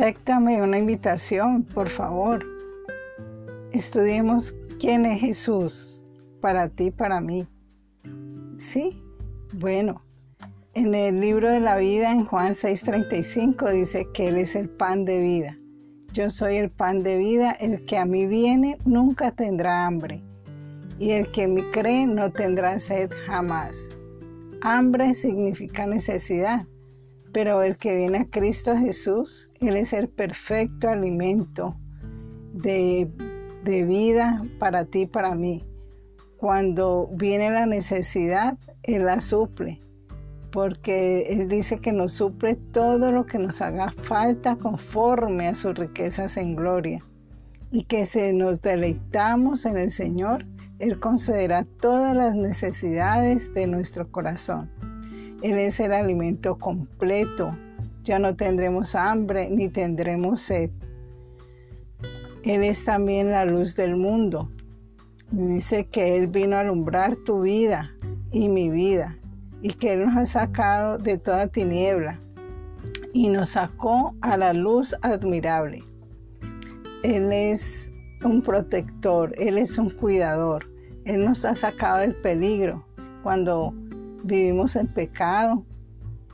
Acéptame una invitación, por favor. Estudiemos quién es Jesús para ti, para mí. ¿Sí? Bueno, en el libro de la vida, en Juan 6:35, dice que Él es el pan de vida. Yo soy el pan de vida, el que a mí viene nunca tendrá hambre, y el que me cree no tendrá sed jamás. Hambre significa necesidad, pero el que viene a Cristo Jesús, Él es el perfecto alimento de, de vida para ti, para mí. Cuando viene la necesidad, Él la suple, porque Él dice que nos suple todo lo que nos haga falta conforme a sus riquezas en gloria. Y que si nos deleitamos en el Señor, Él concederá todas las necesidades de nuestro corazón. Él es el alimento completo. Ya no tendremos hambre ni tendremos sed. Él es también la luz del mundo. Dice que Él vino a alumbrar tu vida y mi vida y que Él nos ha sacado de toda tiniebla y nos sacó a la luz admirable. Él es un protector, Él es un cuidador, Él nos ha sacado del peligro cuando vivimos en pecado,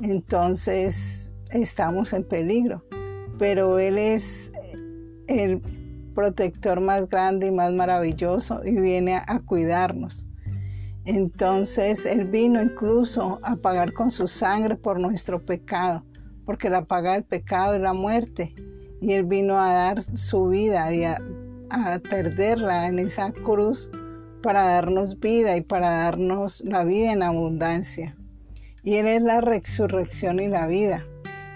entonces estamos en peligro. Pero Él es el protector más grande y más maravilloso y viene a, cuidarnos. Entonces Él vino incluso a pagar con su sangre por nuestro pecado, porque la paga del pecado es la muerte. Y Él vino a dar su vida y a perderla en esa cruz para darnos vida y para darnos la vida en abundancia. Y Él es la resurrección y la vida.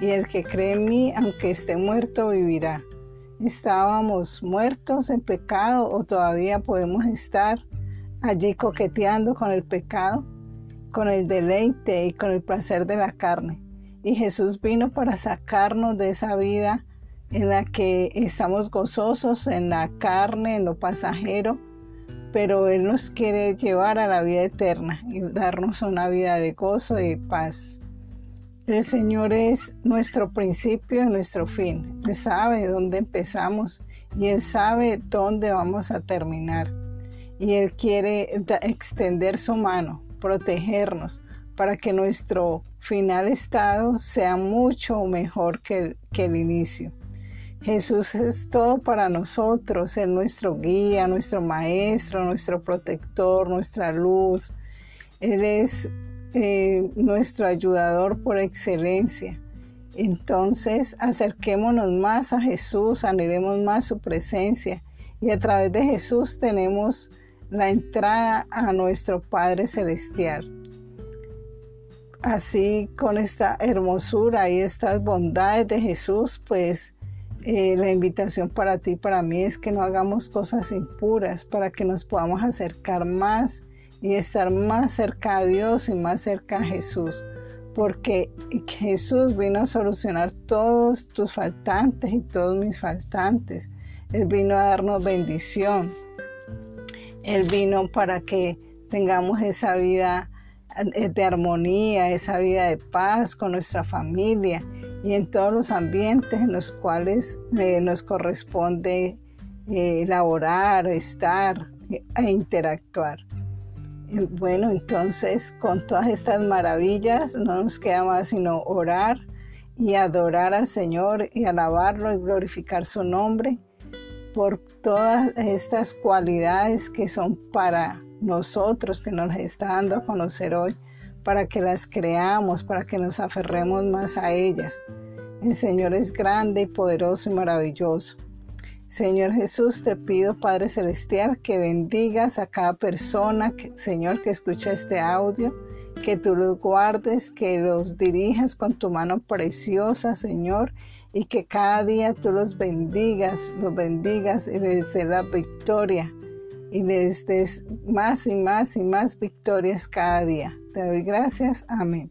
Y el que cree en mí, aunque esté muerto, vivirá. ¿Estábamos muertos en pecado o todavía podemos estar allí coqueteando con el pecado, con el deleite y con el placer de la carne? Y Jesús vino para sacarnos de esa vida en la que estamos gozosos en la carne, en lo pasajero, pero Él nos quiere llevar a la vida eterna y darnos una vida de gozo y paz. El Señor es nuestro principio y nuestro fin. Él sabe dónde empezamos y Él sabe dónde vamos a terminar. Y Él quiere extender su mano, protegernos, para que nuestro final estado sea mucho mejor que el inicio. Jesús es todo para nosotros, es nuestro guía, nuestro maestro, nuestro protector, nuestra luz. Él es eh, nuestro ayudador por excelencia. Entonces, acerquémonos más a Jesús, anhelemos más su presencia y a través de Jesús tenemos la entrada a nuestro Padre Celestial. Así, con esta hermosura y estas bondades de Jesús, pues eh, la invitación para ti, para mí, es que no hagamos cosas impuras para que nos podamos acercar más y estar más cerca a Dios y más cerca a Jesús. Porque Jesús vino a solucionar todos tus faltantes y todos mis faltantes. Él vino a darnos bendición. Él vino para que tengamos esa vida de armonía, esa vida de paz con nuestra familia y en todos los ambientes en los cuales eh, nos corresponde eh, elaborar, estar e interactuar. Bueno, entonces con todas estas maravillas no nos queda más sino orar y adorar al Señor y alabarlo y glorificar su nombre por todas estas cualidades que son para nosotros, que nos está dando a conocer hoy para que las creamos, para que nos aferremos más a ellas. El Señor es grande y poderoso y maravilloso. Señor Jesús, te pido, Padre Celestial, que bendigas a cada persona, Señor, que escucha este audio, que tú los guardes, que los dirijas con tu mano preciosa, Señor, y que cada día tú los bendigas, los bendigas y les dé la victoria y les des más y más y más victorias cada día. Te doy gracias. Amén.